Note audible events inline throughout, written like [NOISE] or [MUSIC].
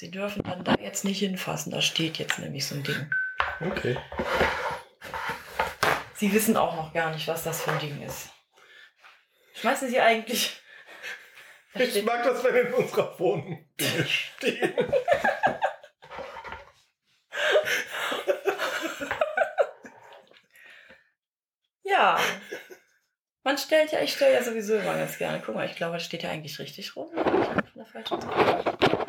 Sie dürfen dann da jetzt nicht hinfassen. Da steht jetzt nämlich so ein Ding. Okay. Sie wissen auch noch gar nicht, was das für ein Ding ist. Schmeißen Sie eigentlich. Da [LAUGHS] Ich steht- mag das, wenn in unserer Wohnung Dinge stehen. [LAUGHS] Ja. Man stellt ja, ich stelle ja sowieso immer ganz gerne. Guck mal, ich glaube, das steht ja eigentlich richtig rum. Ich auf der falschen Seite.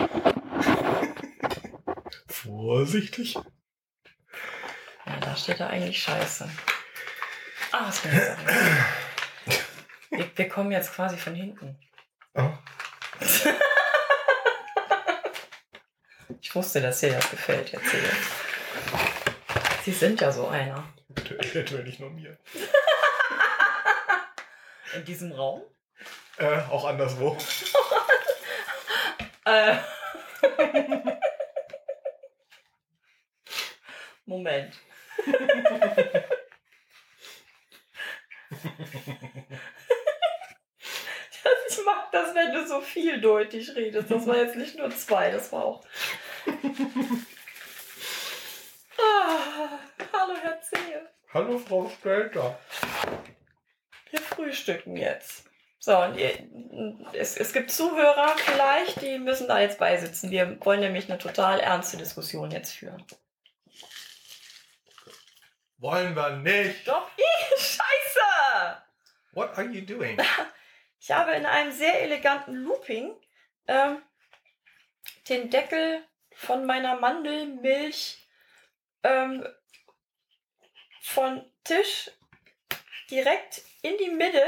Vorsichtig. Ja, da steht da eigentlich Scheiße. Ah, was kann ich sagen? Wir, wir kommen jetzt quasi von hinten. Oh. Ich wusste, dass dir das gefällt, erzähle. Sie sind ja so einer. Nicht nur mir. [LAUGHS] In diesem Raum? Äh, auch anderswo. [LAUGHS] Äh. [LAUGHS] Moment. ich mag das, wenn du so vieldeutig redest. Das war jetzt nicht nur zwei, das war auch. ah, hallo, Herr Zehe. Hallo, Frau Stelter. Wir frühstücken jetzt. So, und ihr, es, es gibt Zuhörer vielleicht, die müssen da jetzt beisitzen. Wir wollen nämlich eine total ernste Diskussion jetzt führen. Wollen wir nicht. Doch, ih, [LAUGHS] scheiße! What are you doing? [LAUGHS] Ich habe in einem sehr eleganten Looping ähm, den Deckel von meiner Mandelmilch ähm, von Tisch direkt in die Mitte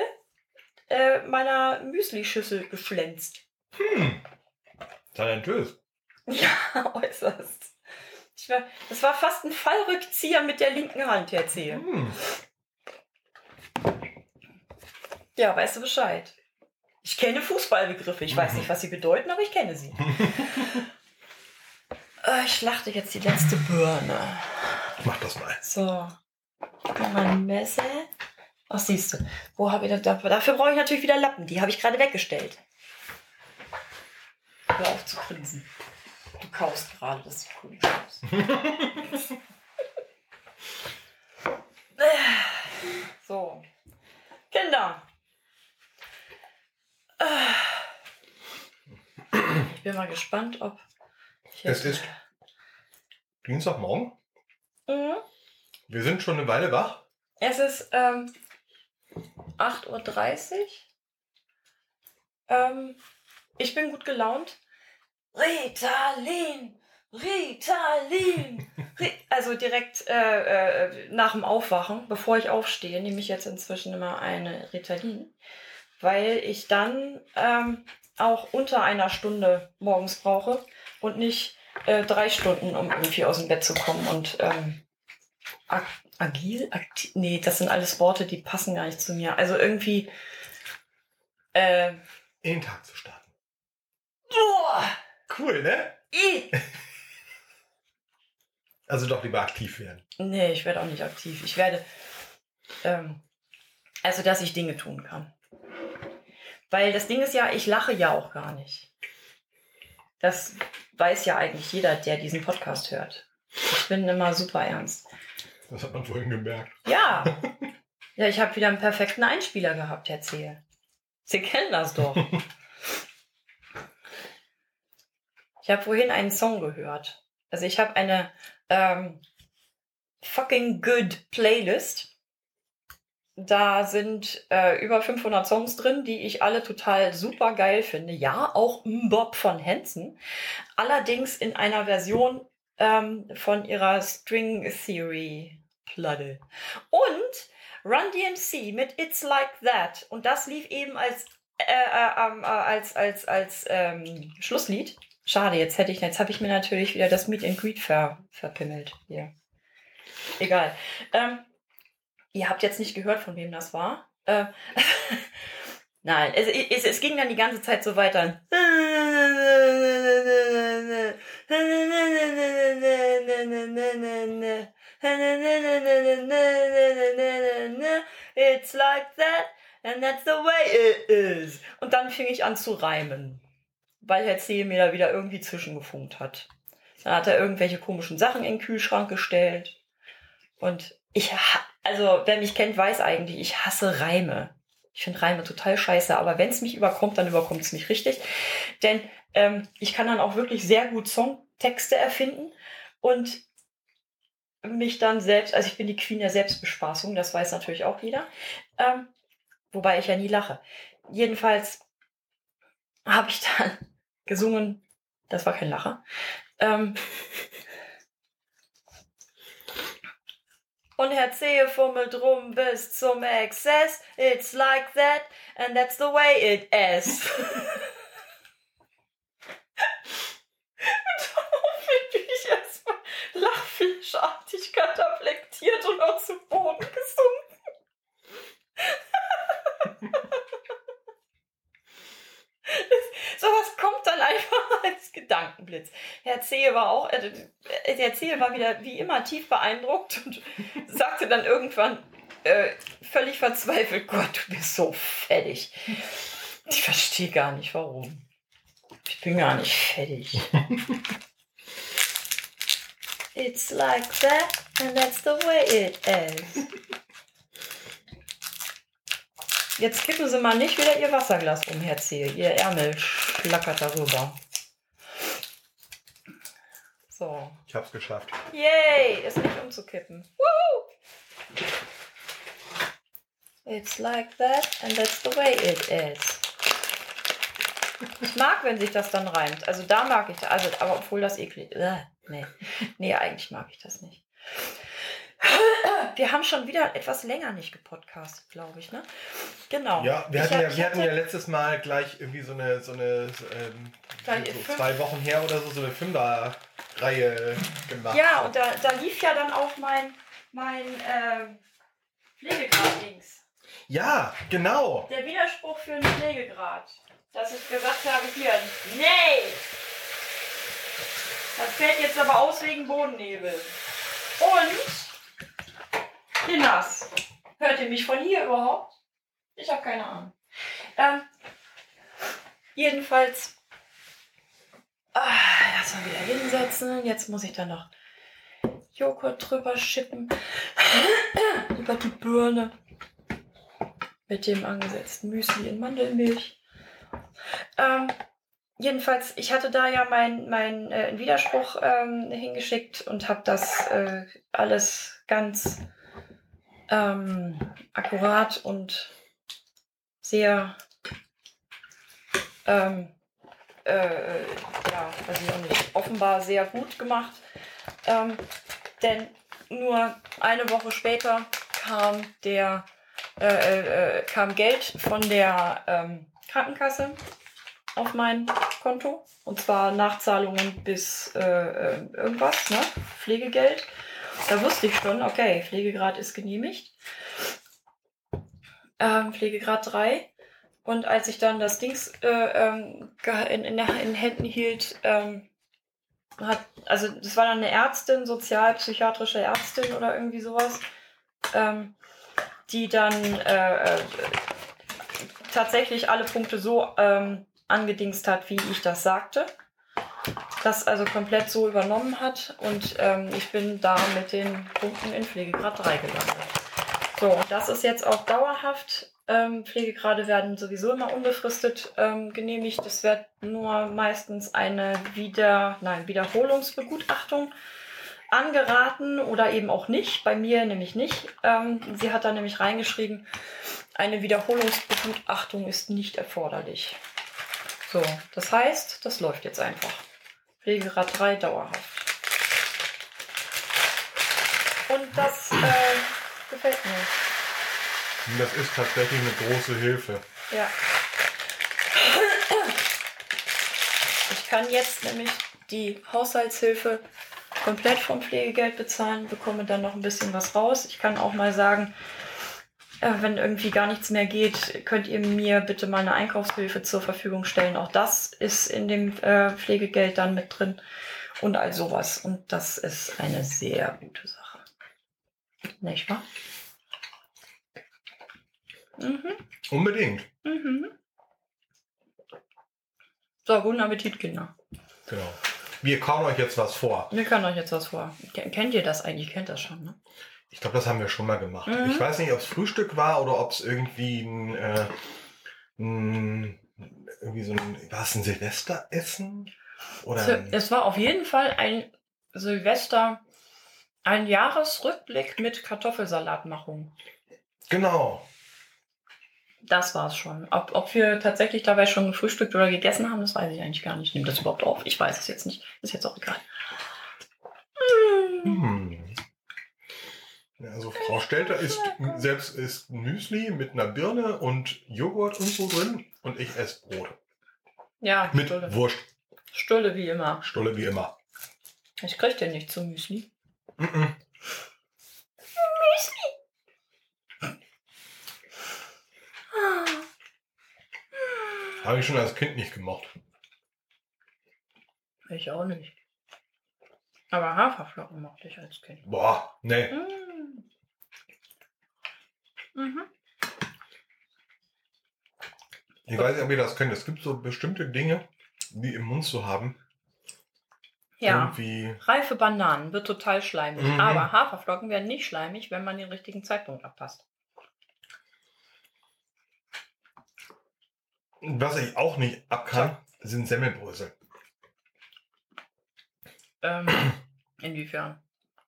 äh, meiner Müslischüssel geschlänzt. Hm. Talentös. [LAUGHS] Ja, äußerst. Ich war, das war fast ein Fallrückzieher mit der linken Hand, Herr Zehe. Hm. Ja, weißt du Bescheid. Ich kenne Fußballbegriffe. Ich weiß nicht, was sie bedeuten, aber ich kenne sie. [LAUGHS] Äh, ich schlachte jetzt die letzte Birne. Mach das mal. So. Mein Messer. Ach, siehst du. Wo habe ich das? Dafür, dafür brauche ich natürlich wieder Lappen. Die habe ich gerade weggestellt. Hör auf zu grinsen. Du kaust gerade, das sieht cool aus. so. Kinder. Ich bin mal gespannt, ob. ich Es jetzt- ist Dienstagmorgen. Mhm. Wir sind schon eine Weile wach. Es ist ähm, 8.30 Uhr. Ähm, ich bin gut gelaunt. Ritalin! Ritalin! [LAUGHS] Ri also direkt äh, äh, nach dem Aufwachen, bevor ich aufstehe, nehme ich jetzt inzwischen immer eine Ritalin, weil ich dann ähm, auch unter einer Stunde morgens brauche und nicht äh, drei Stunden, um irgendwie aus dem Bett zu kommen und ähm, ag agil, aktiv, nee, das sind alles Worte, die passen gar nicht zu mir. Also irgendwie, äh, In den Tag zu starten. boah, Cool, ne? i. [LAUGHS] Also doch lieber aktiv werden. Nee, ich werde auch nicht aktiv. Ich werde, ähm, also, dass ich Dinge tun kann. Weil das Ding ist ja, ich lache ja auch gar nicht. Das weiß ja eigentlich jeder, der diesen Podcast hört. Ich bin immer super ernst. Das hat man vorhin gemerkt. Ja. [LAUGHS] Ja, ich habe wieder einen perfekten Einspieler gehabt, Herr Zehe. Sie kennen das doch. [LAUGHS] Ich habe vorhin einen Song gehört. Also ich habe eine ähm, fucking good Playlist. Da sind äh, über 500 Songs drin, die ich alle total super geil finde. Ja, auch Mbop von Hansen. Allerdings in einer Version ähm, von ihrer String Theory Platte. Und Run DMC mit It's Like That. Und das lief eben als, äh, äh, äh, als, als, als ähm, Schlusslied. Schade, jetzt hätte ich, jetzt habe ich mir natürlich wieder das Meet and Greet ver, verpimmelt. Hier. Egal. Ähm, ihr habt jetzt nicht gehört, von wem das war. Äh, [LAUGHS] Nein, es, es, es ging dann die ganze Zeit so weiter. It's like that and that's the way it is. Und dann fing ich an zu reimen. Weil Herr C. mir da wieder irgendwie zwischengefunkt hat. Dann hat er irgendwelche komischen Sachen in den Kühlschrank gestellt. Und ich, also wer mich kennt, weiß eigentlich, ich hasse Reime. Ich finde Reime total scheiße, aber wenn es mich überkommt, dann überkommt es mich richtig. Denn ähm, ich kann dann auch wirklich sehr gut Songtexte erfinden und mich dann selbst, also ich bin die Queen der Selbstbespaßung, das weiß natürlich auch jeder. Ähm, wobei ich ja nie lache. Jedenfalls habe ich dann gesungen, das war kein Lacher. Ähm, und Herr Zehe fummelt rum bis zum Exzess. It's like that and that's the way it is. [LAUGHS] [LAUGHS] Bin ich erstmal lachfleischartig kataplektiert und auch zu Boden gesunken. Sowas kommt dann einfach als Gedankenblitz. Herr Zehe war auch, äh, äh, Herr Zehe war wieder wie immer tief beeindruckt und [LAUGHS] sagte dann irgendwann äh, völlig verzweifelt, Gott, du bist so fertig. Ich verstehe gar nicht, warum. Ich bin gar nicht fertig. [LAUGHS] It's like that and that's the way it is. Jetzt kippen Sie mal nicht wieder Ihr Wasserglas um, Herr Zehe. Ihr Ärmel schlackert darüber. So. Ich hab's geschafft. Yay! Ist nicht umzukippen. Woo! It's like that and that's the way it is. Ich mag, wenn sich das dann reimt. Also da mag ich, also, aber obwohl das eklig äh, nee. nee, eigentlich mag ich das nicht. Wir haben schon wieder etwas länger nicht gepodcastet, glaube ich, ne? Genau. Ja, wir hatten hab- ja, wir hatten hatte- ja letztes Mal gleich irgendwie so eine, so eine ähm, so zwei Wochen her oder so, so eine Fünfer-Reihe gemacht. Ja, und da, da lief ja dann auch mein, mein ähm, Pflegegrad-Dings. Ja, genau. Der Widerspruch für einen Pflegegrad. Dass ich gesagt habe, hier, nee! Das fällt jetzt aber aus wegen Bodennebel. Und, Kinders, hört ihr mich von hier überhaupt? Ich habe keine Ahnung. Ähm, jedenfalls, ah, erstmal wieder hinsetzen. Jetzt muss ich dann noch Joghurt drüber schippen. [CLEARS THROAT] Über die Birne mit dem angesetzten Müsli in Mandelmilch. Ähm, jedenfalls, ich hatte da ja meinen mein, äh, Widerspruch ähm, hingeschickt und habe das äh, alles ganz ähm, akkurat und sehr ähm, äh, ja, weiß ich auch nicht, offenbar sehr gut gemacht. Ähm, denn nur eine Woche später kam der äh, äh, kam Geld von der ähm, Krankenkasse auf mein Konto. Und zwar Nachzahlungen bis äh, äh, irgendwas, ne? Pflegegeld. Da wusste ich schon, okay, Pflegegrad ist genehmigt. Ähm, Pflegegrad 3. Und als ich dann das Dings äh, ähm, in, in, in den Händen hielt, ähm, hat, also das war dann eine Ärztin, sozialpsychiatrische Ärztin oder irgendwie sowas, ähm, die dann äh, äh, tatsächlich alle Punkte so ähm, angedingst hat, wie ich das sagte. Das also komplett so übernommen hat und ähm, ich bin da mit den Punkten in Pflegegrad 3 gelandet. So, das ist jetzt auch dauerhaft. Ähm, Pflegegrade werden sowieso immer unbefristet ähm, genehmigt. Es wird nur meistens eine Wieder, nein, Wiederholungsbegutachtung angeraten oder eben auch nicht. Bei mir nämlich nicht. Ähm, sie hat da nämlich reingeschrieben, eine Wiederholungsbegutachtung ist nicht erforderlich. So, das heißt, das läuft jetzt einfach. Pflegegrad 3 dauerhaft. Und das äh, gefällt mir. Das ist tatsächlich eine große Hilfe. Ja. Ich kann jetzt nämlich die Haushaltshilfe komplett vom Pflegegeld bezahlen, bekomme dann noch ein bisschen was raus. Ich kann auch mal sagen, wenn irgendwie gar nichts mehr geht, könnt ihr mir bitte mal eine Einkaufshilfe zur Verfügung stellen. Auch das ist in dem äh, Pflegegeld dann mit drin und all sowas. Und das ist eine sehr gute Sache. Nicht wahr? Mhm. Unbedingt. Mhm. So, guten Appetit, Kinder. Genau. Wir kauen euch jetzt was vor. Wir können euch jetzt was vor. Ken- Kennt ihr das eigentlich? Kennt das schon, ne? Ich glaube, das haben wir schon mal gemacht. Mhm. Ich weiß nicht, ob es Frühstück war oder ob es irgendwie ein, äh, ein irgendwie so ein, war es ein Silvesteressen? Oder So, ein, Es war auf jeden Fall ein Silvester, ein Jahresrückblick mit Kartoffelsalatmachung. genau. Das war's schon. Ob, ob wir tatsächlich dabei schon gefrühstückt oder gegessen haben, das weiß ich eigentlich gar nicht. Nimmt das überhaupt auf? Ich weiß es jetzt nicht. Ist jetzt auch egal. Hm. Also Frau Stelter isst selbst isst Müsli mit einer Birne und Joghurt und so drin und ich esse Brot. Ja, Mit Stulle. Wurst. Stulle wie immer. Stulle wie immer. Ich krieg den nicht zum Müsli. Mhm. Habe ich schon als Kind nicht gemocht. Ich auch nicht. Aber Haferflocken mochte ich als Kind. Boah, nee. Mm. Mhm. Ich weiß nicht, ob ihr das könnt. Es gibt so bestimmte Dinge, die im Mund zu haben. Ja. Irgendwie. Reife Bananen wird total schleimig. Mhm. Aber Haferflocken werden nicht schleimig, wenn man den richtigen Zeitpunkt abpasst. Was ich auch nicht abkann, sind Semmelbrösel Ähm, inwiefern?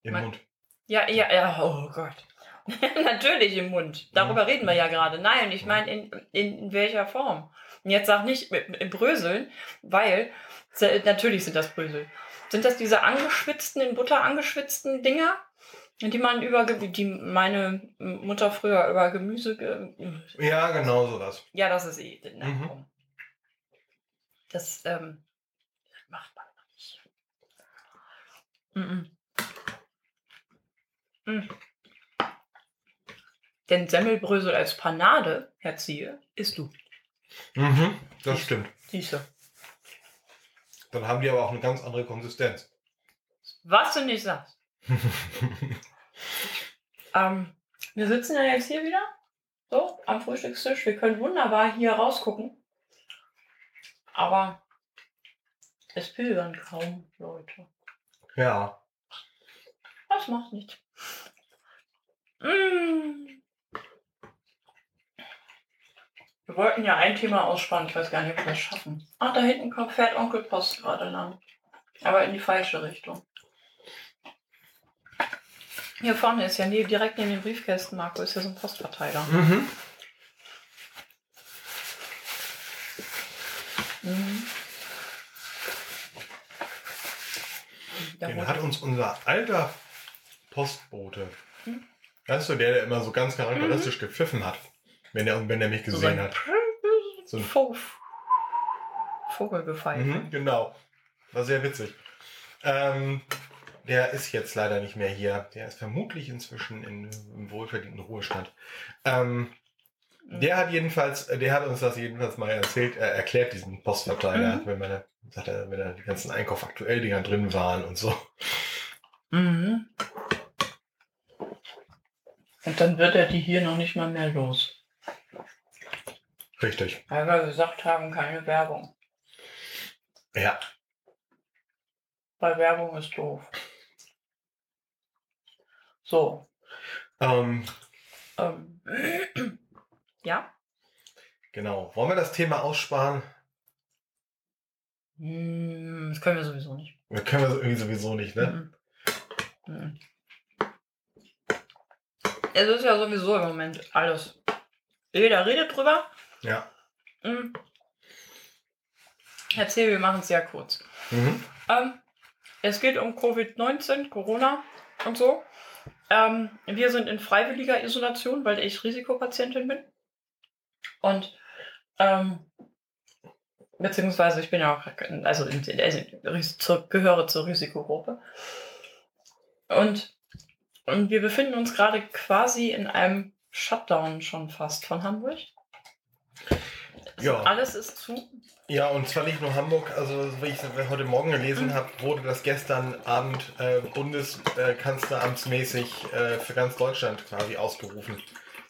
im Mein- Mund. Ja, ja, ja, oh Gott. [LAUGHS] Natürlich im Mund. Darüber Mhm. reden wir ja gerade. Nein, ich meine, in, in, in welcher Form? Und jetzt sag nicht mit, mit Bröseln, weil natürlich sind das Brösel. Sind das diese angeschwitzten, in Butter angeschwitzten Dinger, die man über, die meine Mutter früher über Gemüse, ge Ja, genau sowas. ja, das ist eh, na, Mhm. Das, ähm, macht man nicht. Mhm. Mhm. Denn Semmelbrösel als Panade, Herr Ziehe, isst du. Mhm, das stimmt. Siehste. Dann haben die aber auch eine ganz andere Konsistenz. Was du nicht sagst. [LAUGHS] Ähm, wir sitzen ja jetzt hier wieder, so, am Frühstückstisch. Wir können wunderbar hier rausgucken. Aber es pilgern kaum Leute. ja. Das macht nichts. Wir wollten ja ein Thema ausspannen. Ich weiß gar nicht, ob wir das schaffen. Ach, da hinten kommt, fährt Onkel Post gerade lang. Aber in die falsche Richtung. Hier vorne ist ja nie, direkt neben den Briefkästen, Marco, ist ja so ein Postverteiler. Mhm. Mhm. Den hat uns unser alter Postbote. Hm? Weißt du, der, der immer so ganz charakteristisch gepfiffen hat, wenn er, wenn er mich so gesehen ein hat. So ein Vogel- Vogelgepfeife. Mhm, genau. War sehr witzig. Ähm, der ist jetzt leider nicht mehr hier. Der ist vermutlich inzwischen in, im wohlverdienten Ruhestand. Ähm, der hat jedenfalls, der hat uns das jedenfalls mal erzählt, er erklärt diesen Postverteiler, Mhm. wenn man sagt er, wenn da die ganzen Einkauf aktuell Dinger drin waren und so. Mhm. Und dann wird er die hier noch nicht mal mehr los. Richtig. Weil wir gesagt haben, keine Werbung. Ja. Weil Werbung ist doof. So. Ähm, Ähm. [CLEARS THROAT] ja? genau. Wollen wir das Thema aussparen? Hm, Das können wir sowieso nicht. Wir können wir irgendwie sowieso nicht, ne? Mhm. Mhm. Es ist ja sowieso im Moment alles. Jeder redet drüber. Ja. Mhm. Erzähl, wir machen es sehr kurz. Mhm. Ähm, es geht um Covid-19, Corona und so. Ähm, wir sind in freiwilliger Isolation, weil ich Risikopatientin bin. Und ähm, beziehungsweise ich bin ja auch, also, in, also Ris- zur, gehöre zur Risikogruppe. Und, und wir befinden uns gerade quasi in einem Shutdown schon fast von Hamburg. Ja. Alles ist zu. Ja, und zwar nicht nur Hamburg, also wie ich es heute Morgen gelesen Mhm. habe, wurde das gestern Abend äh, bundeskanzleramtsmäßig äh, für ganz Deutschland quasi ausgerufen.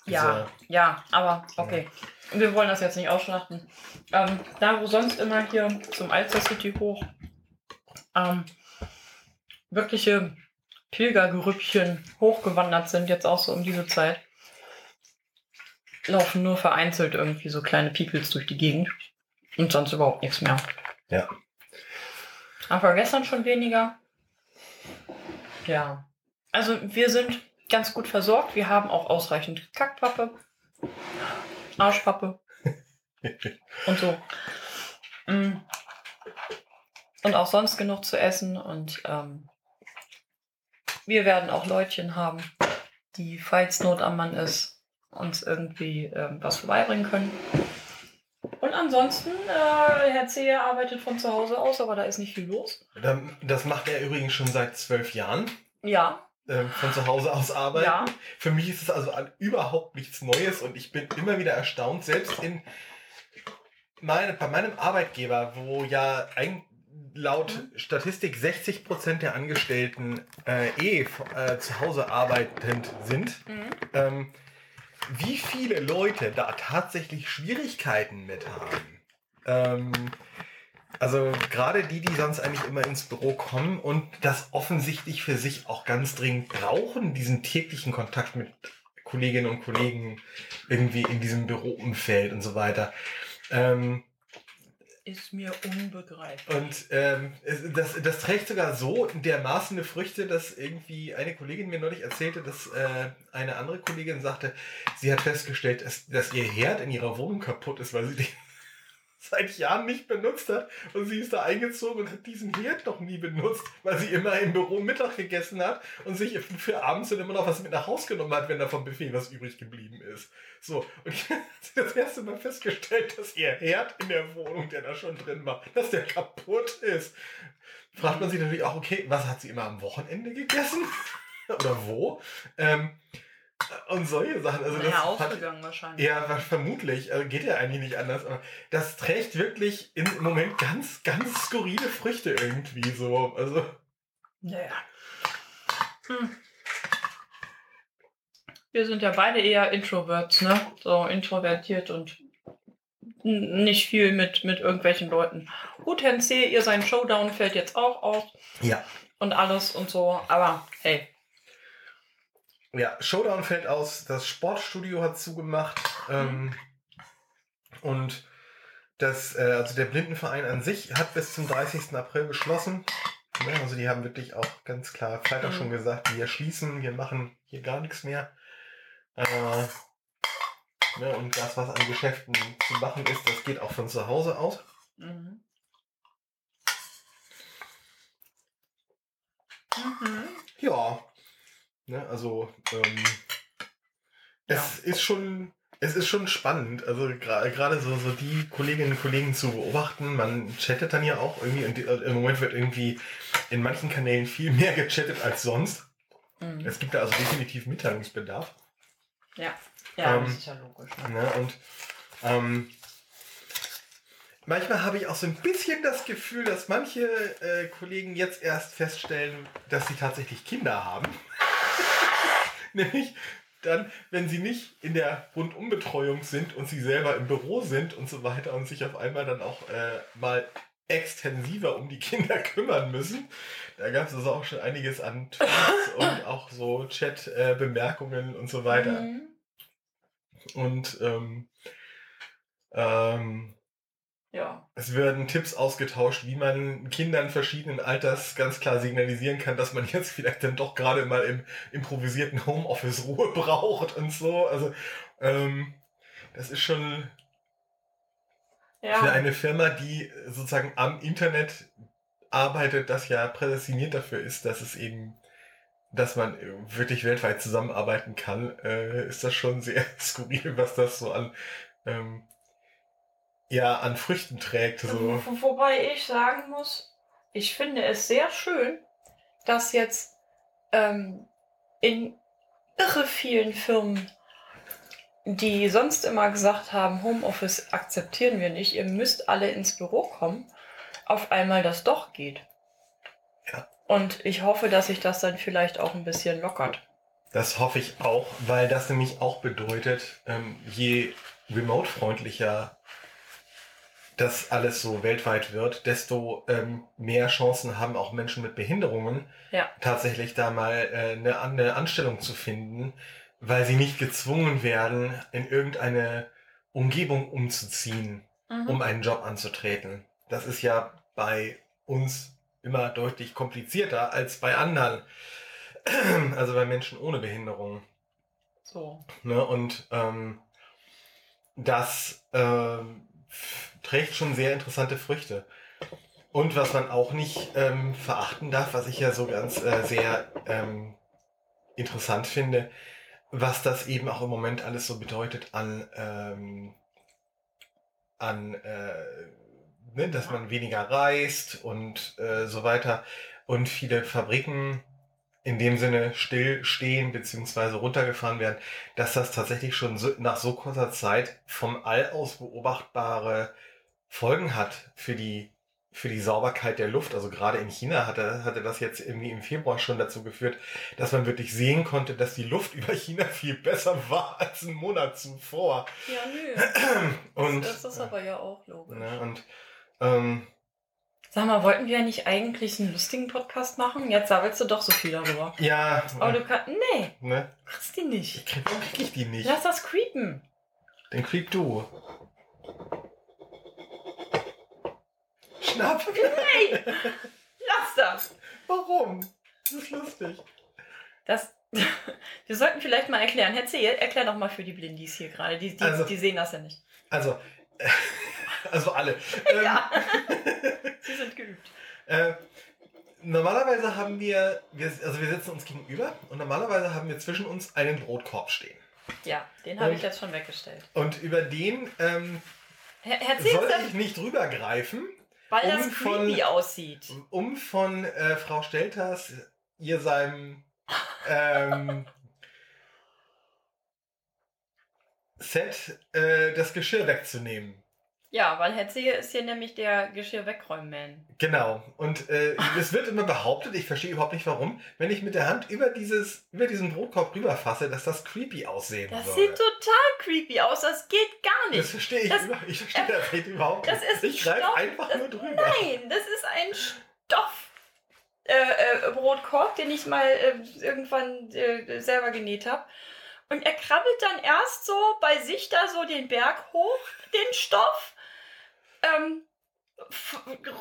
Ja, ja, aber okay. Wir wollen das jetzt nicht ausschlachten. Ähm, da, wo sonst immer hier zum Alster City hoch ähm, wirkliche Pilgergerüppchen hochgewandert sind, jetzt auch so um diese Zeit, laufen nur vereinzelt irgendwie so kleine Peoples durch die Gegend. Und sonst überhaupt nichts mehr. Ja. Aber gestern schon weniger. Ja. Also wir sind ganz gut versorgt. Wir haben auch ausreichend Kackpappe, Arschpappe [LAUGHS] und so. Mm. Und auch sonst genug zu essen. Und ähm, wir werden auch Leutchen haben, die, falls Not am Mann ist, uns irgendwie ähm, was vorbeibringen können. Und ansonsten, äh, Herr Zehe arbeitet von zu Hause aus, aber da ist nicht viel los. Das macht er übrigens schon seit zwölf Jahren. Ja, ähm, von zu Hause aus arbeiten. ja. Für mich ist es also überhaupt nichts Neues und ich bin immer wieder erstaunt, selbst in meine, bei meinem Arbeitgeber, wo ja ein, laut Statistik 60% der Angestellten äh, eh äh, zu Hause arbeitend sind, Mhm. ähm, wie viele Leute da tatsächlich Schwierigkeiten mit haben. Ähm, also gerade die, die sonst eigentlich immer ins Büro kommen und das offensichtlich für sich auch ganz dringend brauchen, diesen täglichen Kontakt mit Kolleginnen und Kollegen irgendwie in diesem Büroumfeld und so weiter. Ähm, Ist mir unbegreiflich. und ähm, das, das trägt sogar so dermaßen Früchte, dass irgendwie eine Kollegin mir neulich erzählte, dass äh, eine andere Kollegin sagte, sie hat festgestellt, dass, dass ihr Herd in ihrer Wohnung kaputt ist, weil sie den seit Jahren nicht benutzt hat. Und sie ist da eingezogen und hat diesen Herd noch nie benutzt, weil sie immer im Büro Mittag gegessen hat und sich für abends dann immer noch was mit nach Hause genommen hat, wenn da vom Buffet was übrig geblieben ist. So, und ich [LAUGHS] habe das erste Mal festgestellt, dass ihr Herd in der Wohnung, der da schon drin war, dass der kaputt ist. Fragt man sich natürlich auch, okay, was hat sie immer am Wochenende gegessen? [LAUGHS] Oder wo? Ähm, und solche Sachen. Also das naja, hat, wahrscheinlich. ja, vermutlich. Also geht ja eigentlich nicht anders. Aber das trägt wirklich im Moment ganz, ganz skurrile Früchte irgendwie so. Also, Naja. Hm. Wir sind ja beide eher Introverts, ne? So introvertiert und nicht viel mit, mit irgendwelchen Leuten. Gut, Herrn C., ihr sein Showdown fällt jetzt auch aus ja. und alles und so, aber hey. Ja, Showdown fällt aus. Das Sportstudio hat zugemacht. Ähm, und das, äh, also der Blindenverein an sich hat bis zum 30. April geschlossen. Ja, also die haben wirklich auch ganz klar Freitag Mhm. schon gesagt, wir schließen, wir machen hier gar nichts mehr. Äh, ne, und das, was an Geschäften zu machen ist, das geht auch von zu Hause aus. Mhm. Mhm. Ja. Ne, also, ähm, es ist schon, es ist schon spannend. Also gerade so, so die Kolleginnen und Kollegen zu beobachten. Man chattet dann ja auch irgendwie und äh, im Moment wird irgendwie in manchen Kanälen viel mehr gechattet als sonst. Mhm. Es gibt da also definitiv Mitteilungsbedarf. Ja, ja Ähm, das ist ja logisch. Ne? Ne? Und ähm, manchmal habe ich auch so ein bisschen das Gefühl, dass manche äh, Kollegen jetzt erst feststellen, dass sie tatsächlich Kinder haben. [LAUGHS] Nämlich dann, wenn sie nicht in der Rundumbetreuung sind und sie selber im Büro sind und so weiter und sich auf einmal dann auch äh, mal extensiver um die Kinder [LAUGHS] kümmern müssen. Da gab es also auch schon einiges an Tweets [LAUGHS] und auch so Chat-Bemerkungen und so weiter. Mhm. Und ähm, ähm, Ja. es werden Tipps ausgetauscht, wie man Kindern verschiedenen Alters ganz klar signalisieren kann, dass man jetzt vielleicht dann doch gerade mal im improvisierten Homeoffice Ruhe [LAUGHS] braucht und so. Also ähm, das ist schon für Ja. eine Firma, die sozusagen am Internet arbeitet, das ja prädestiniert dafür ist, dass es eben, dass man wirklich weltweit zusammenarbeiten kann, äh, ist das schon sehr [LAUGHS] skurril, was das so an, ähm, ja, an Früchten trägt. So. Wo- Wobei ich sagen muss, ich finde es sehr schön, dass jetzt ähm, in irre vielen Firmen, die sonst immer gesagt haben, Homeoffice akzeptieren wir nicht, ihr müsst alle ins Büro kommen, auf einmal das doch geht. Ja. Und ich hoffe, dass sich das dann vielleicht auch ein bisschen lockert. Das hoffe ich auch, weil das nämlich auch bedeutet, ähm, je remote-freundlicher das alles so weltweit wird, desto ähm, mehr Chancen haben auch Menschen mit Behinderungen, Ja. tatsächlich da mal äh, eine, eine Anstellung zu finden, weil sie nicht gezwungen werden, in irgendeine Umgebung umzuziehen, Mhm. um einen Job anzutreten. Das ist ja bei uns immer deutlich komplizierter als bei anderen, [CLEARS THROAT] also bei Menschen ohne Behinderung. So. Ne? Und ähm, das ähm, trägt schon sehr interessante Früchte. Und was man auch nicht ähm, verachten darf, was ich ja so ganz äh, sehr ähm, interessant finde, was das eben auch im Moment alles so bedeutet an, ähm, an äh, ne, dass man weniger reist und äh, so weiter. Und viele Fabriken in dem Sinne stillstehen beziehungsweise runtergefahren werden, dass das tatsächlich schon so, nach so kurzer Zeit vom All aus beobachtbare Folgen hat für die für die Sauberkeit der Luft. Also gerade in China hatte, hatte das jetzt irgendwie im Februar schon dazu geführt, dass man wirklich sehen konnte, dass die Luft [LAUGHS] über China viel besser war als einen Monat zuvor. Ja, nö. [CLEARS THROAT] Und, das ist aber ja auch logisch. ne, und ähm, Sag mal, wollten wir nicht eigentlich einen lustigen Podcast machen? Jetzt sammelst du doch so viel darüber. ja, Aber du kannst. Nee, ne, du kriegst die nicht. ich krieg, krieg ich die nicht. Lass das creepen. Den creep du. Schnapp. Nein! Lass das! Warum? Das ist lustig. Das. [LAUGHS] Wir sollten vielleicht mal erklären. Herr Zehe, erklär doch mal für die Blindis hier gerade. Die, die, Also- die sehen das ja nicht. Also, [LAUGHS] also alle. [LAUGHS] Ähm, Ja. Sie sind geübt. äh, normalerweise haben wir, wir, also wir sitzen uns gegenüber und normalerweise haben wir zwischen uns einen Brotkorb stehen. Ja, den habe ich jetzt schon weggestellt. Und über den ähm, Herr, Herr Zehe, soll ist ich nicht drüber greifen, weil um das von- creepy aussieht. um von äh, Frau Stelters ihr seinem ähm, [LAUGHS] Set äh, das Geschirr wegzunehmen. Ja, weil Herr Zehe ist hier nämlich der Geschirr-Wegräumen-Man. Genau. Und äh, es wird immer behauptet, ich verstehe überhaupt nicht warum, wenn ich mit der Hand über dieses, über diesen Brotkorb rüberfasse, dass das creepy aussehen Das soll. sieht total creepy aus. Das geht gar das nicht. verstehe ich, Das- über, ich verstehe [LAUGHS] das nicht überhaupt Das nicht. ist ich greife einfach das, nur drüber. Nein, das ist ein Stoff. Äh, äh, Brotkorb, den ich mal äh, irgendwann äh, selber genäht habe. Und er krabbelt dann erst so bei sich da so den Berg hoch, den Stoff, ähm,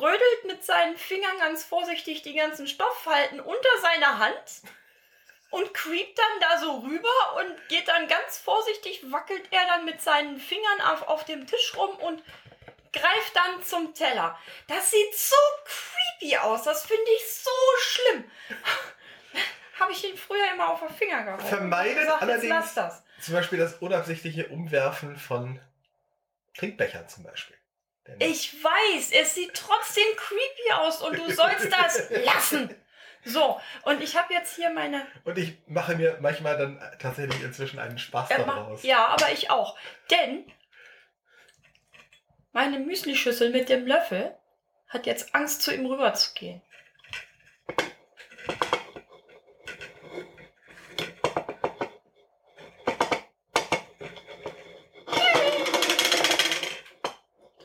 rödelt mit seinen Fingern ganz vorsichtig die ganzen Stofffalten unter seiner Hand und creept dann da so rüber und geht dann ganz vorsichtig, wackelt er dann mit seinen Fingern auf, auf dem Tisch rum und greift dann zum Teller. Das sieht so creepy aus. Das finde ich so schlimm. [LAUGHS] Habe ich ihn früher immer auf den Finger gehauen. Vermeidet gesagt, allerdings-. Zum Beispiel das unabsichtliche Umwerfen von Trinkbechern zum Beispiel. Ich weiß, es sieht trotzdem creepy aus und du sollst das [LAUGHS] lassen. So, und ich habe jetzt hier meine. Und ich mache mir manchmal dann tatsächlich inzwischen einen Spaß Äh, daraus. ja, aber ich auch. Denn meine Müslischüssel mit dem Löffel hat jetzt Angst, zu ihm rüber zu gehen.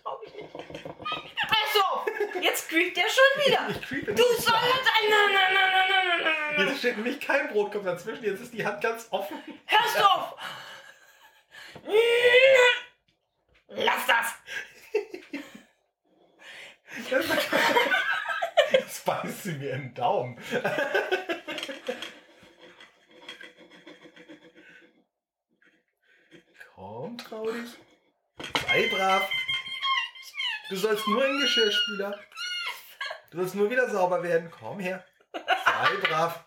Trau mich nicht. Achso, jetzt creept der schon wieder. Ich creepe Du nicht. sollst. Nein, nein, nein, nein, nein, nein, nein, nein. Jetzt steht nämlich kein Brotkorb dazwischen, jetzt ist die Hand ganz offen. Hörst du auf! [LAUGHS] Lass das! Jetzt beißt sie mir in den Daumen. Komm, trau dich. Sei brav. Du sollst nur in den Geschirrspüler. Du sollst nur wieder sauber werden. Komm her. Sei brav.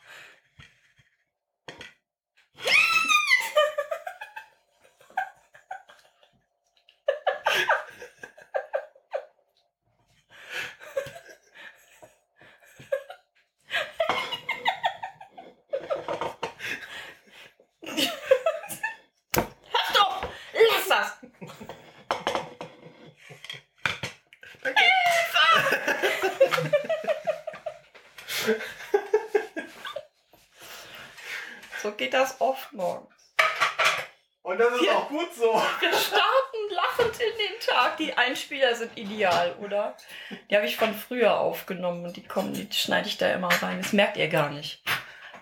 Hörst du auf! Lass das! Danke. So geht das oft morgens. Und das ist Ja. auch gut so. Wir starten lachend in den Tag. Die Einspieler sind ideal, oder? Die habe ich von früher aufgenommen und die kommen, die schneide ich da immer rein. Das merkt ihr gar nicht.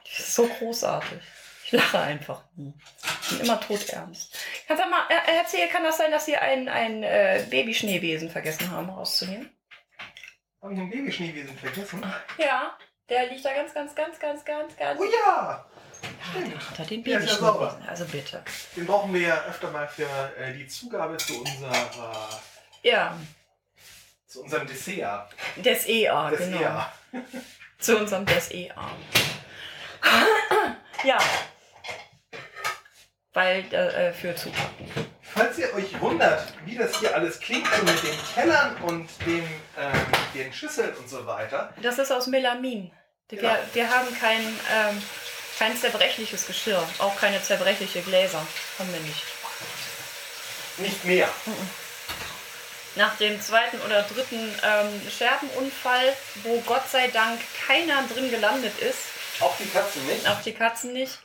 Das ist so großartig. Ich lache einfach. Ich bin immer todernst. Kannst du mal äh, erzählen, kann das sein, dass Sie ein, ein äh, Babyschneewesen vergessen haben rauszunehmen? Habe ich einen Babyschneewesen vergessen? Ja, der liegt da ganz, ganz, ganz, ganz, ganz, ganz. Oh ja! Ja, der hat da den Ja, ist ja. Also bitte. Den brauchen wir ja öfter mal für äh, die Zugabe zu, unserer, Ja, zu unserem Dessert. des EA, genau. [LAUGHS] Zu unserem des EA. [COUGHS] ja. Weil äh, für Zutaten. Falls ihr euch wundert, wie das hier alles klingt, so mit den Tellern und den, ähm, den Schüsseln und so weiter, Das ist aus Melamin. Wir, Genau. wir haben kein, ähm, kein zerbrechliches Geschirr, auch keine zerbrechliche Gläser. Haben wir nicht. nicht mehr. Nach dem zweiten oder dritten ähm, Scherbenunfall, wo Gott sei Dank keiner drin gelandet ist, Auch die Katzen nicht. auch die Katzen nicht,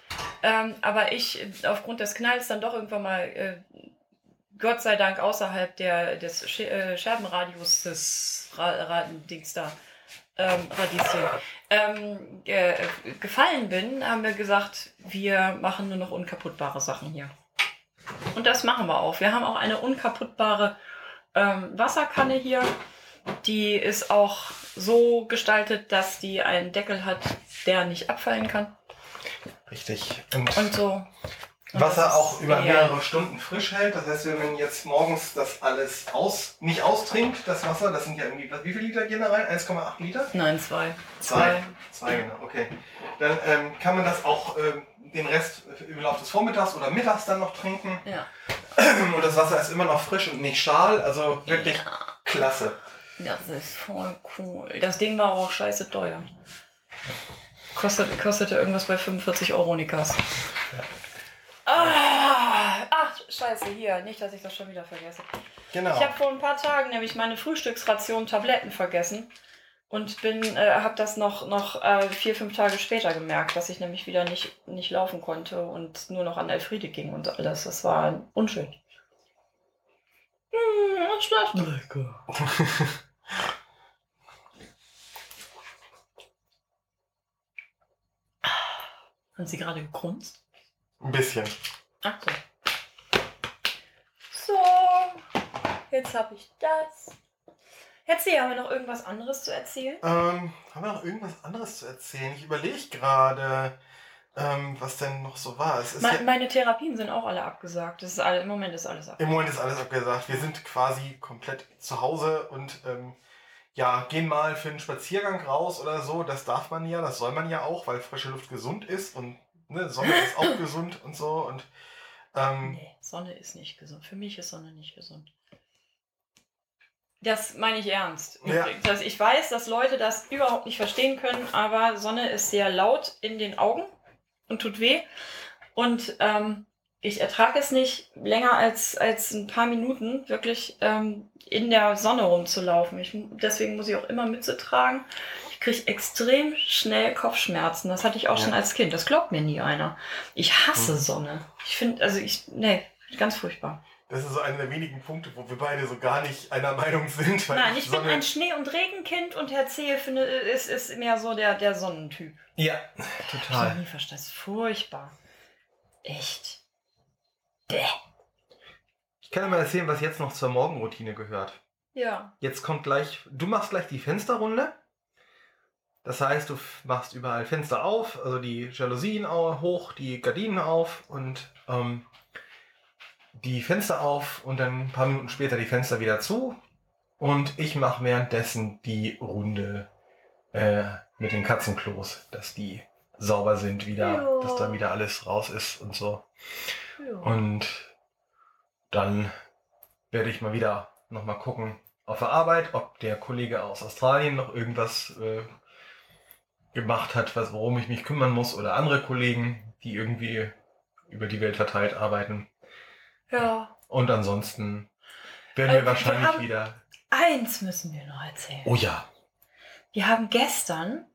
ähm, aber ich äh, aufgrund des Knalls dann doch irgendwann mal, äh, Gott sei Dank außerhalb der, des Sch äh, Scherbenradius des Ra Ra Dings da, ähm, Radieschen, ähm, ge gefallen bin, haben wir gesagt, wir machen nur noch unkaputtbare Sachen hier. Und das machen wir auch. Wir haben auch eine unkaputtbare ähm, Wasserkanne hier. Die ist auch so gestaltet, dass die einen Deckel hat, der nicht abfallen kann. Richtig. Und, Und so. Das ist auch über mehrere Stunden frisch hält. Das heißt, wenn man jetzt morgens das alles aus, nicht austrinkt, das Wasser, das sind ja irgendwie, wie viel Liter gehen da rein? 1,8 Liter? Nein, zwei. Zwei. Zwei, genau, okay. Dann ähm, kann man das auch ähm, den Rest im Laufe des Vormittags oder Mittags dann noch trinken. Ja. [CLEARS THROAT] Und das Wasser ist immer noch frisch und nicht schal. Also wirklich klasse. Das ist voll cool. Das Ding war auch scheiße teuer. Kostet, kostete irgendwas bei 45 Euro Nikas. Ah, ach, scheiße, hier. Nicht, dass ich das schon wieder vergesse. Genau. Ich habe vor ein paar Tagen nämlich meine Frühstücksration Tabletten vergessen und bin, äh, habe das noch, noch äh, vier, fünf Tage später gemerkt, dass ich nämlich wieder nicht, nicht laufen konnte und nur noch an Elfriede ging und alles. Das war unschön. Hm, schmeckt lecker. [LAUGHS] Haben Sie gerade gekrummt? Ein bisschen. Ach so. So, jetzt habe ich das. Jetzt haben wir noch irgendwas anderes zu erzählen? Ähm, haben wir noch irgendwas anderes zu erzählen? Ich überlege gerade, ähm, was denn noch so war. Es ist Me ja, meine Therapien sind auch alle abgesagt. Das ist alle, Im Moment ist alles Im abgesagt. Moment ist alles abgesagt. Wir sind quasi komplett zu Hause und ähm, ja, gehen mal für einen Spaziergang raus oder so. Das darf man ja, das soll man ja auch, weil frische Luft gesund ist und ne, Sonne ist auch gesund und so. Und ähm, Nee, Sonne ist nicht gesund. Für mich ist Sonne nicht gesund. Das meine ich ernst. Ja. Also ich weiß, dass Leute das überhaupt nicht verstehen können, aber Sonne ist sehr laut in den Augen und tut weh. Und ähm, ich ertrage es nicht, länger als, als ein paar Minuten wirklich ähm, in der Sonne rumzulaufen. Ich, deswegen muss ich auch immer Mütze tragen. Kriege extrem schnell Kopfschmerzen. Das hatte ich auch Ja. schon als Kind. Das glaubt mir nie einer. Ich hasse Hm. Sonne. Ich finde, also ich, nee, ganz furchtbar. das ist so einer der wenigen Punkte, wo wir beide so gar nicht einer Meinung sind. Nein, ich bin Sonne- ein Schnee- und Regenkind und Herr Zehe finde, ist, ist mehr so der, der Sonnentyp. Ja, Hab ich total. nie verstanden. Das ist furchtbar. Echt. Bäh. Ich kann dir mal erzählen, was jetzt noch zur Morgenroutine gehört. Ja. Jetzt kommt gleich, du machst gleich die Fensterrunde. Das heißt, du machst überall Fenster auf, also die Jalousien hoch, die Gardinen auf und ähm, die Fenster auf und dann ein paar Minuten später die Fenster wieder zu. Und ich mache währenddessen die Runde äh, mit den Katzenklos, dass die sauber sind wieder, Ja. dass da wieder alles raus ist und so. ja. Und dann werde ich mal wieder nochmal gucken auf der Arbeit, ob der Kollege aus Australien noch irgendwas äh, gemacht hat, was, worum ich mich kümmern muss, oder andere Kollegen, die irgendwie über die Welt verteilt arbeiten. ja. Und ansonsten werden Äh, wir wir wahrscheinlich haben- wieder. Eins müssen wir noch erzählen. Oh ja. Wir haben gestern,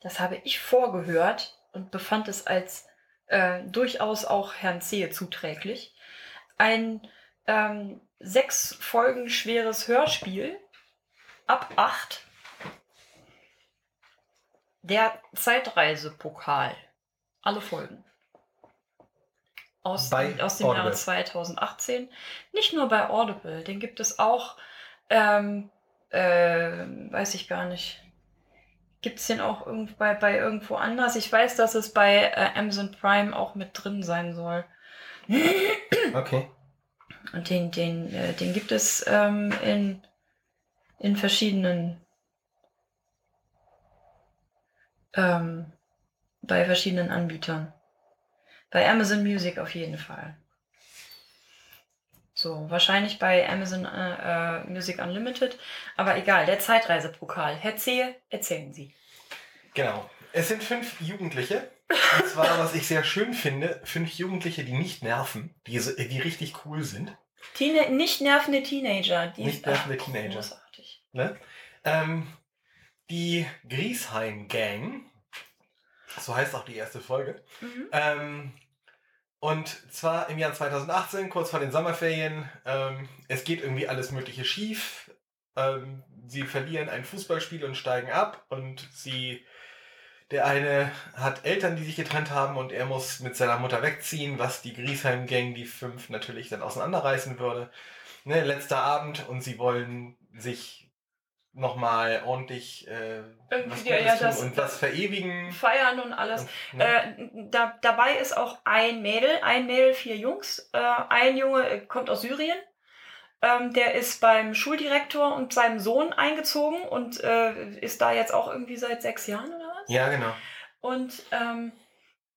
das habe ich vorgehört und befand es als äh, durchaus auch Herrn Zehe zuträglich. Ein ähm, sechs Folgen schweres Hörspiel ab acht. Der Zeitreisepokal. Alle Folgen. Aus, Bei aus dem Jahre Audible. 2018. Nicht nur bei Audible, den gibt es auch, ähm, äh, weiß ich gar nicht. Gibt es den auch irgend bei, bei irgendwo anders? Ich weiß, dass es bei äh, Amazon Prime auch mit drin sein soll. Okay. Und den, den, äh, den gibt es ähm, in, in verschiedenen ähm, bei verschiedenen Anbietern. Bei Amazon Music auf jeden Fall. So, wahrscheinlich bei Amazon äh, äh, Music Unlimited. Aber egal, der Zeitreisepokal. Herr Zehe, erzählen Sie. Genau. Es sind fünf Jugendliche. Und zwar, was ich sehr schön finde, fünf Jugendliche, die nicht nerven, die, die richtig cool sind. Teene nicht nervende Teenager. Die Nicht nervende Teenager. Großartig. Ne? Ähm, die Griesheim Gang, so heißt auch die erste Folge. Mhm. Ähm, und zwar im Jahr 2018, kurz vor den Sommerferien. Ähm, es geht irgendwie alles Mögliche schief. Ähm, sie verlieren ein Fußballspiel und steigen ab. Und sie, der eine hat Eltern, die sich getrennt haben und er muss mit seiner Mutter wegziehen, was die Griesheim Gang, die fünf, natürlich dann auseinanderreißen würde. Ne, letzter Abend und sie wollen sich nochmal ordentlich äh, was ja, ja, das- und was verewigen. Feiern und alles. Und, ne? Äh, da, dabei ist auch ein Mädel, ein Mädel, vier Jungs. Äh, ein Junge äh, kommt aus Syrien. Ähm, der ist beim Schuldirektor und seinem Sohn eingezogen und äh, ist da jetzt auch irgendwie seit sechs Jahren oder was? ja, genau. Und ähm,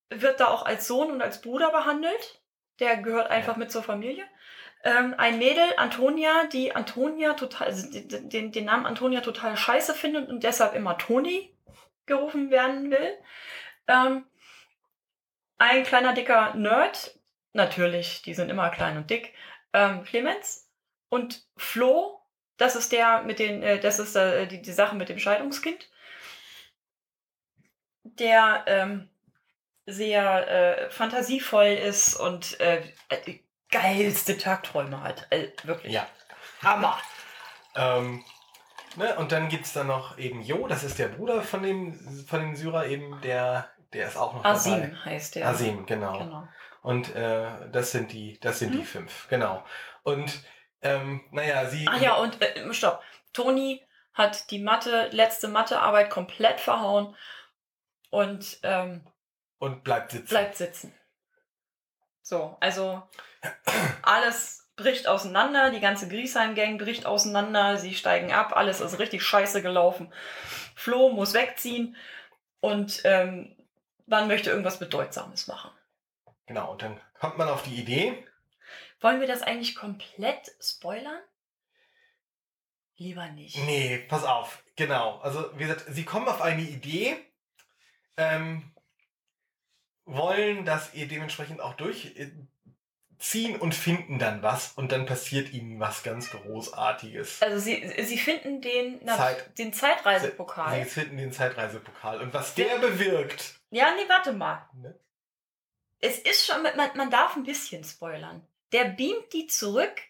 wird da auch als Sohn und als Bruder behandelt. Der gehört einfach mit zur Familie. Ähm, ein Mädel, Antonia, die Antonia total, also den, den, Namen Antonia total scheiße findet und deshalb immer Toni gerufen werden will. Ähm, ein kleiner dicker Nerd, natürlich, die sind immer klein und dick, ähm, Clemens und Flo, das ist der mit den, äh, das ist äh, die, die Sache mit dem Scheidungskind, der ähm, sehr äh, fantasievoll ist und äh, geilste Tagträume hat. Äh, wirklich. Ja. Hammer. Ähm, ne, und dann gibt es dann noch eben Jo, das ist der Bruder von dem, von dem Syrer eben, der, der ist auch noch Asim heißt dabei. der. Asim, genau. Genau. Und äh, das sind die, das sind die Mhm. fünf, genau. Und ähm, naja, sie. Ach ja, und äh, stopp. Toni hat die Mathe, letzte Mathearbeit komplett verhauen und ähm, und bleibt sitzen. bleibt sitzen. So, also alles bricht auseinander, die ganze Griesheim-Gang bricht auseinander, sie steigen ab, alles ist richtig scheiße gelaufen. Flo muss wegziehen und ähm, man möchte irgendwas Bedeutsames machen. Genau, und dann kommt man auf die Idee. Wollen wir das eigentlich komplett spoilern? Lieber nicht. Nee, pass auf, genau. Also, wie gesagt, sie kommen auf eine Idee, ähm, wollen das ihr dementsprechend auch durchziehen und finden dann was und dann passiert ihnen was ganz Großartiges. Also sie, sie finden den, na, Zeit. den Zeitreisepokal. Sie finden den Zeitreisepokal und was der bewirkt. Ja, nee, warte mal. Ne? Es ist schon, man, man darf ein bisschen spoilern. Der beamt die zurück,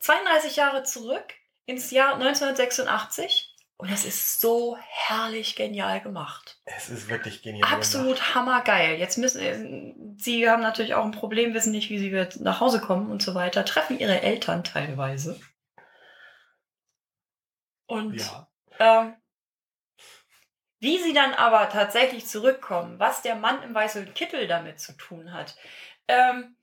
32 Jahre zurück, ins Jahr 1986. Und das ist so herrlich genial gemacht. Es ist wirklich genial. Absolut hammergeil. Jetzt müssen, sie haben natürlich auch ein Problem, wissen nicht, wie sie wird nach Hause kommen und so weiter, treffen ihre Eltern teilweise. Und Gemacht. ähm, wie sie dann aber tatsächlich zurückkommen, was der Mann im weißen Kittel damit zu tun hat. Ähm,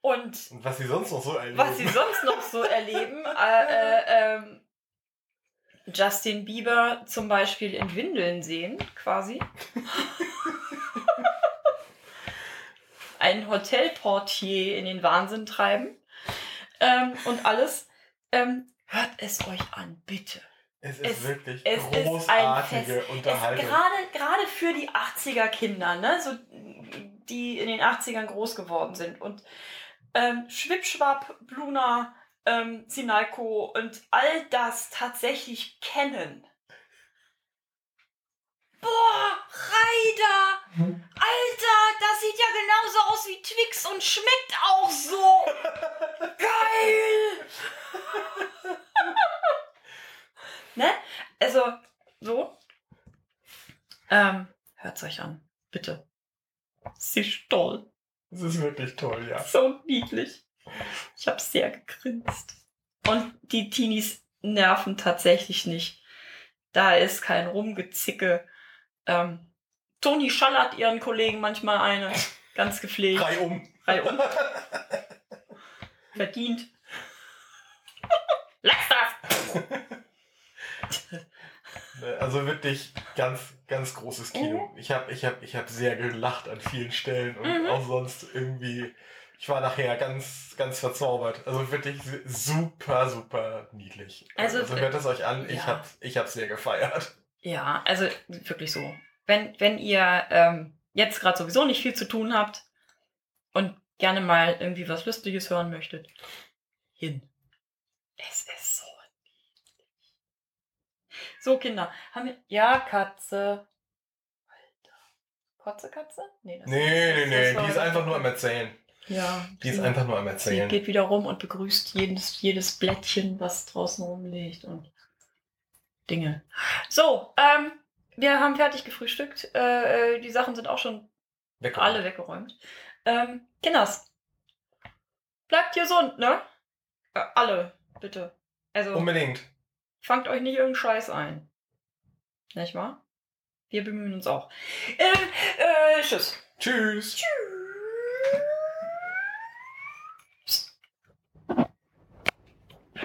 und Und was sie sonst noch so erleben. was sie sonst noch so erleben. Äh, äh, ähm, Justin Bieber zum Beispiel in Windeln sehen, quasi. [LAUGHS] Ein Hotelportier in den Wahnsinn treiben. Ähm, und alles. Ähm, hört es euch an, bitte. es ist es- wirklich es ist ein großartige. Es, Unterhaltung. gerade, gerade für die 80er Kinder, ne, so, die in den 80ern groß geworden sind. Und ähm, Schwipschwapp, Bluna, ähm, Sinalco und all das tatsächlich kennen. Boah, Reider! Hm? Alter, das sieht ja genauso aus wie Twix und schmeckt auch so! [LAUGHS] Geil! [LAUGHS] ne? Also, so. Ähm, hört's euch an. Bitte. Sie ist toll. Es ist wirklich toll, ja. So niedlich. Ich habe sehr gegrinst. Und die Teenies nerven tatsächlich nicht. Da ist kein Rumgezicke. Ähm, Toni schallert ihren Kollegen manchmal eine. Ganz gepflegt. Drei um. Drei um. [LAUGHS] Verdient. [LAUGHS] Lass das! [LAUGHS] Also wirklich ganz, ganz großes Kino. Ich habe ich hab, ich hab sehr gelacht an vielen Stellen und Mhm. auch sonst irgendwie. Ich war nachher ganz, ganz verzaubert. Also wirklich super, super niedlich. Also, Also, hört es euch an. Ich ja. habe ich hab sehr gefeiert. Ja, also wirklich so. Wenn, wenn ihr ähm, jetzt gerade sowieso nicht viel zu tun habt und gerne mal irgendwie was Lustiges hören möchtet, hin. Es ist so niedlich. So, Kinder, haben wir. Ja, Katze. Alter. Kotze, Katze? Nee, das Nee, nee, das nee. war- Die ist einfach nur am Erzählen. Ja. Die ist sie- einfach nur am Sie Erzählen. geht wieder rum und begrüßt jedes, jedes Blättchen, was draußen rumliegt und Dinge. So, ähm, wir haben fertig gefrühstückt. Äh, äh, die Sachen sind auch schon Weg. alle weggeräumt. Ähm, Kinders, bleibt gesund, ne? Äh, alle, bitte. Also, Unbedingt. fangt euch nicht irgendeinen Scheiß ein. Nicht wahr? Wir bemühen uns auch. Ähm, äh, tschüss. Tschüss. Tschüss.